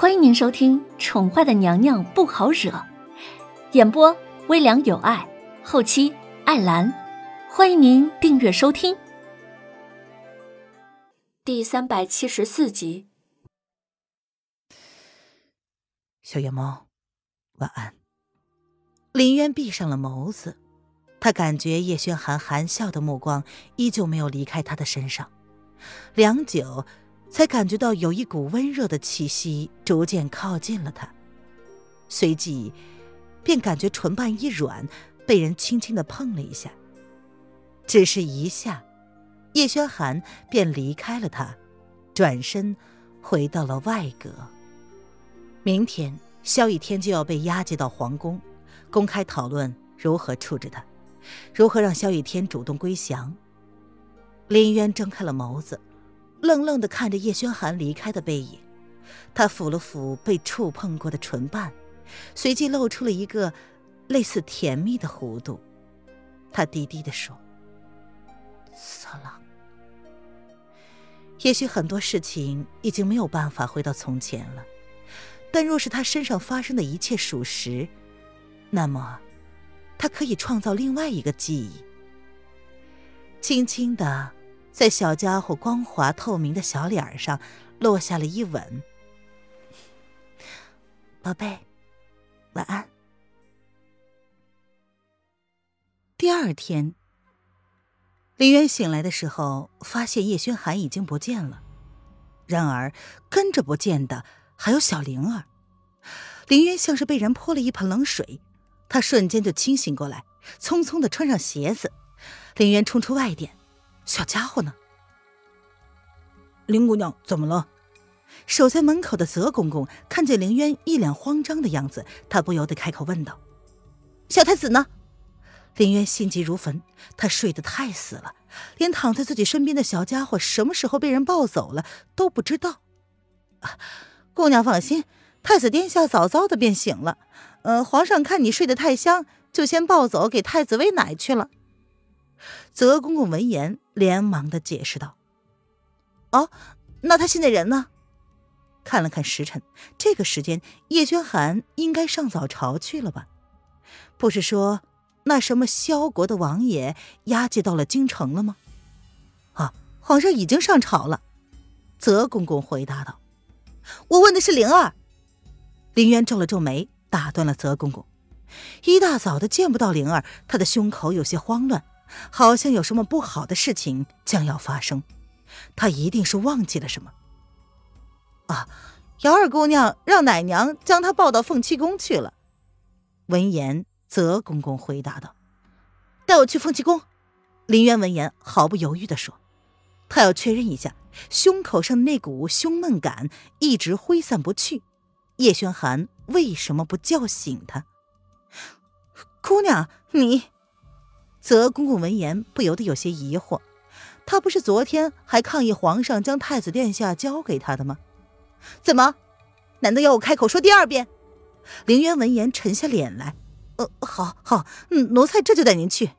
欢迎您收听《宠坏的娘娘不好惹》，演播微凉有爱，后期艾兰。欢迎您订阅收听。第三百七十四集。小野猫，晚安。林渊闭上了眸子，他感觉叶轩寒含笑的目光依旧没有离开他的身上，良久。才感觉到有一股温热的气息逐渐靠近了他，随即便感觉唇瓣一软，被人轻轻的碰了一下。只是一下，叶轩寒便离开了他，转身回到了外阁。明天，萧逸天就要被押解到皇宫，公开讨论如何处置他，如何让萧逸天主动归降。林渊睁开了眸子。愣愣的看着叶轩寒离开的背影，他抚了抚被触碰过的唇瓣，随即露出了一个类似甜蜜的弧度。他低低的说：“色狼。”也许很多事情已经没有办法回到从前了，但若是他身上发生的一切属实，那么他可以创造另外一个记忆。轻轻的。在小家伙光滑透明的小脸上落下了一吻，宝贝，晚安。第二天，林渊醒来的时候，发现叶轩寒已经不见了，然而跟着不见的还有小灵儿。林渊像是被人泼了一盆冷水，他瞬间就清醒过来，匆匆的穿上鞋子。林渊冲出外殿。小家伙呢？林姑娘怎么了？守在门口的泽公公看见林渊一脸慌张的样子，他不由得开口问道：“小太子呢？”林渊心急如焚，他睡得太死了，连躺在自己身边的小家伙什么时候被人抱走了都不知道。姑娘放心，太子殿下早早的便醒了。呃，皇上看你睡得太香，就先抱走给太子喂奶去了。泽公公闻言，连忙的解释道：“哦，那他现在人呢？”看了看时辰，这个时间叶轩寒应该上早朝去了吧？不是说那什么萧国的王爷押解到了京城了吗？啊，皇上已经上朝了。泽公公回答道：“我问的是灵儿。”林渊皱了皱眉，打断了泽公公。一大早的见不到灵儿，他的胸口有些慌乱。好像有什么不好的事情将要发生，他一定是忘记了什么。啊，姚二姑娘让奶娘将她抱到凤栖宫去了。闻言，泽公公回答道：“带我去凤栖宫。”林渊闻言毫不犹豫地说：“他要确认一下胸口上的那股胸闷感一直挥散不去，叶轩寒为什么不叫醒他？姑娘，你……”泽公公闻言不由得有些疑惑，他不是昨天还抗议皇上将太子殿下交给他的吗？怎么？难道要我开口说第二遍？凌渊闻言沉下脸来，呃，好好，嗯奴才这就带您去。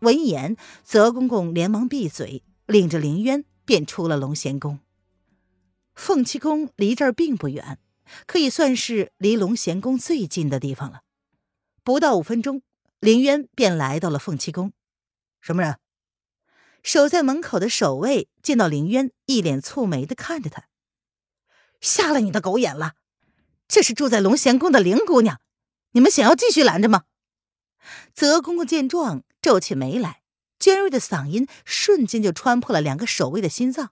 闻言，泽公公连忙闭嘴，领着凌渊便出了龙贤宫。凤栖宫离这儿并不远，可以算是离龙贤宫最近的地方了，不到五分钟。林渊便来到了凤栖宫，什么人？守在门口的守卫见到林渊，一脸蹙眉的看着他，瞎了你的狗眼了！这是住在龙贤宫的林姑娘，你们想要继续拦着吗？泽公公见状，皱起眉来，尖锐的嗓音瞬间就穿破了两个守卫的心脏。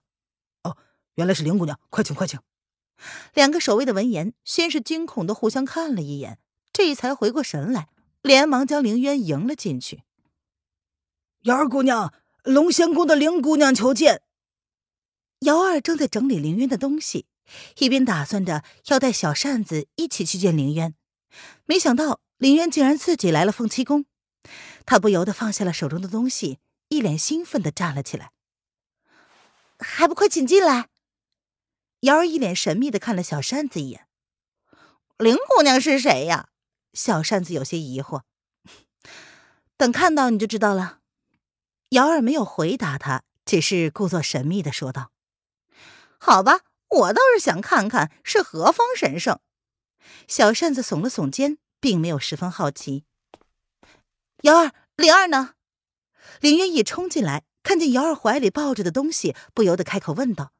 哦，原来是林姑娘，快请快请！两个守卫的闻言，先是惊恐的互相看了一眼，这才回过神来。连忙将凌渊迎了进去。瑶儿姑娘，龙仙宫的凌姑娘求见。瑶儿正在整理凌渊的东西，一边打算着要带小扇子一起去见凌渊，没想到凌渊竟然自己来了凤栖宫，他不由得放下了手中的东西，一脸兴奋的站了起来。还不快请进来！瑶儿一脸神秘的看了小扇子一眼。凌姑娘是谁呀？小扇子有些疑惑，等看到你就知道了。瑶儿没有回答他，只是故作神秘的说道：“好吧，我倒是想看看是何方神圣。小扇子耸了耸肩，并没有十分好奇。瑶儿，灵儿呢？林渊一冲进来，看见瑶儿怀里抱着的东西，不由得开口问道：“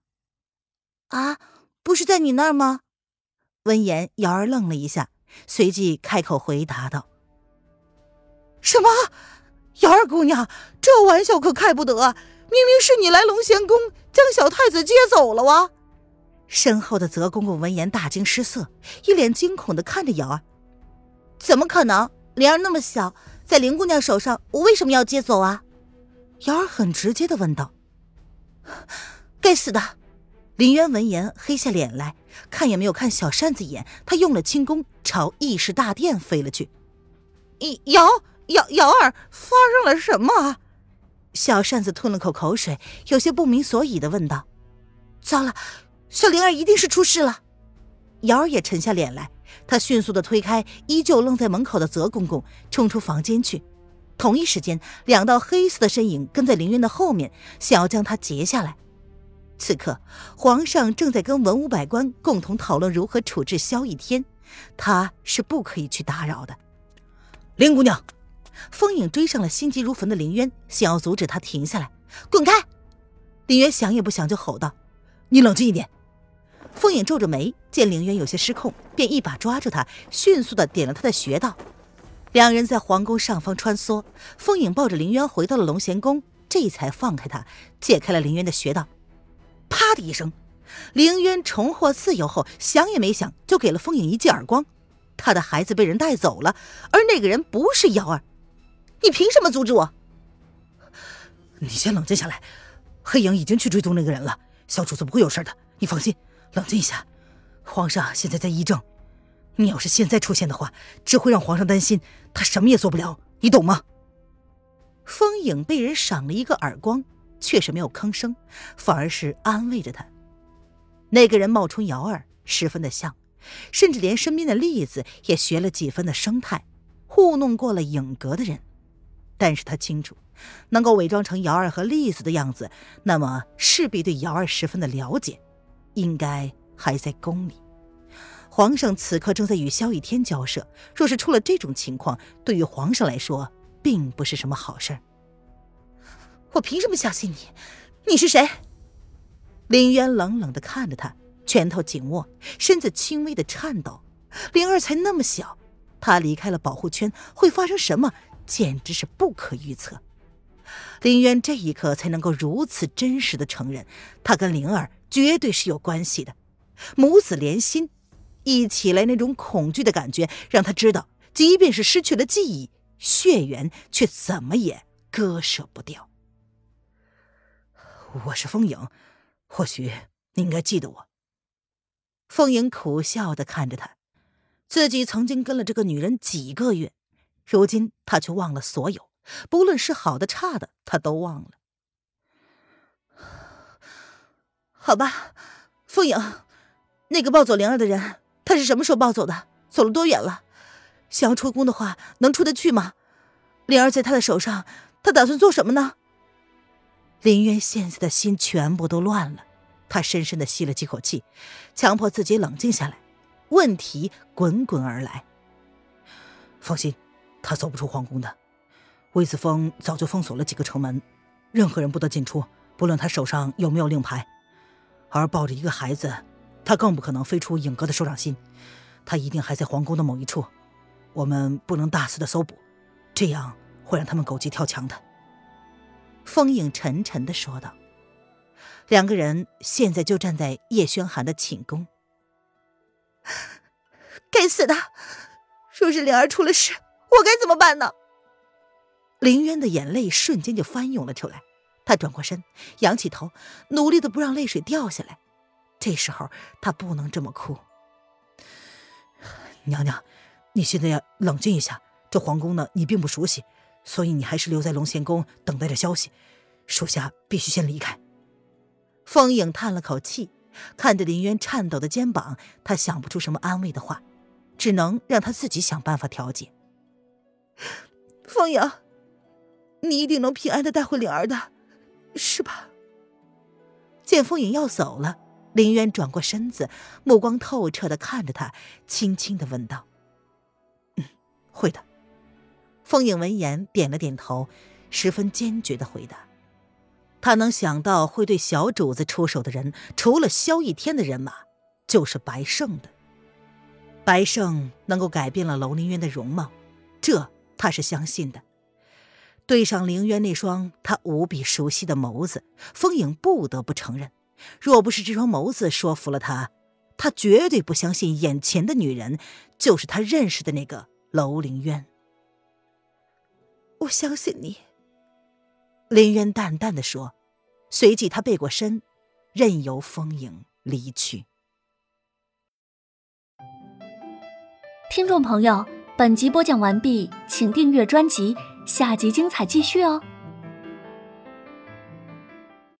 啊，不是在你那儿吗？”闻言，瑶儿愣了一下，随即开口回答道：“什么？瑶儿姑娘，这玩笑可开不得！明明是你来龙贤宫将小太子接走了哇！”身后的泽公公闻言大惊失色，一脸惊恐的看着瑶儿：“怎么可能？灵儿那么小，在林姑娘手上，我为什么要接走啊？”瑶儿很直接的问道：“该死的！”林渊闻言黑下脸来，看也没有看小扇子一眼，他用了轻功朝议事大殿飞了去。瑶瑶瑶儿，发生了什么？小扇子吞了口口水，有些不明所以的问道：“糟了！”小灵儿一定是出事了，瑶儿也沉下脸来，她迅速的推开依旧愣在门口的泽公公，冲出房间去。同一时间，两道黑色的身影跟在林渊的后面，想要将他截下来。此刻，皇上正在跟文武百官共同讨论如何处置萧逸天，他是不可以去打扰的。林姑娘，风影追上了心急如焚的林渊，想要阻止他停下来，滚开！林渊想也不想就吼道：“你冷静一点。”风影皱着眉，见林渊有些失控，便一把抓住他，迅速的点了他的穴道。两人在皇宫上方穿梭，风影抱着林渊回到了龙贤宫，这才放开他，解开了林渊的穴道。啪的一声，凌渊重获自由后，想也没想就给了风影一记耳光。他的孩子被人带走了，而那个人不是瑶儿，你凭什么阻止我？你先冷静下来，黑影已经去追踪那个人了，小主子不会有事的，你放心。冷静一下，皇上现在在议政，你要是现在出现的话，只会让皇上担心，他什么也做不了，你懂吗？风影被人赏了一个耳光，却是没有吭声，反而是安慰着他。那个人冒充瑶儿，十分的像，甚至连身边的栗子也学了几分的生态，糊弄过了影阁的人。但是他清楚，能够伪装成瑶儿和栗子的样子，那么势必对瑶儿十分的了解。应该还在宫里。皇上此刻正在与萧逸天交涉，若是出了这种情况，对于皇上来说，并不是什么好事我凭什么相信你？你是谁？林渊冷冷的看着他，拳头紧握，身子轻微的颤抖。灵儿才那么小，他离开了保护圈会发生什么，简直是不可预测。林渊这一刻才能够如此真实的承认，他跟灵儿。绝对是有关系的，母子连心，一起来那种恐惧的感觉，让他知道，即便是失去了记忆，血缘却怎么也割舍不掉。我是风影，或许你应该记得我。风影苦笑的看着他，自己曾经跟了这个女人几个月，如今他却忘了所有，不论是好的差的，他都忘了。好吧，风影，那个抱走灵儿的人，他是什么时候抱走的？走了多远了？想要出宫的话，能出得去吗？灵儿在他的手上，他打算做什么呢？林渊现在的心全部都乱了，他深深的吸了几口气，强迫自己冷静下来。问题滚滚而来。放心，他走不出皇宫的。魏子峰早就封锁了几个城门，任何人不得进出，不论他手上有没有令牌。而抱着一个孩子，他更不可能飞出影阁的手掌心，他一定还在皇宫的某一处。我们不能大肆的搜捕，这样会让他们狗急跳墙的。风影沉沉的说道。两个人现在就站在叶轩寒的寝宫。该死的！若是灵儿出了事，我该怎么办呢？林渊的眼泪瞬间就翻涌了出来。他转过身，仰起头，努力的不让泪水掉下来。这时候他不能这么哭。娘娘，你现在要冷静一下。这皇宫呢，你并不熟悉，所以你还是留在龙贤宫等待着消息。属下必须先离开。风影叹了口气，看着林渊颤抖的肩膀，他想不出什么安慰的话，只能让他自己想办法调解。风影，你一定能平安的带回灵儿的。是吧？见风影要走了，林渊转过身子，目光透彻的看着他，轻轻的问道：“嗯，会的。”风影闻言点了点头，十分坚决的回答：“他能想到会对小主子出手的人，除了萧逸天的人马，就是白胜的。白胜能够改变了楼凌渊的容貌，这他是相信的。对上凌渊那双他无比熟悉的眸子，风影不得不承认，若不是这双眸子说服了他，他绝对不相信眼前的女人就是他认识的那个楼凌渊。”我相信你，林渊淡淡的说，随即他背过身，任由风影离去。听众朋友，本集播讲完毕，请订阅专辑，下集精彩继续哦。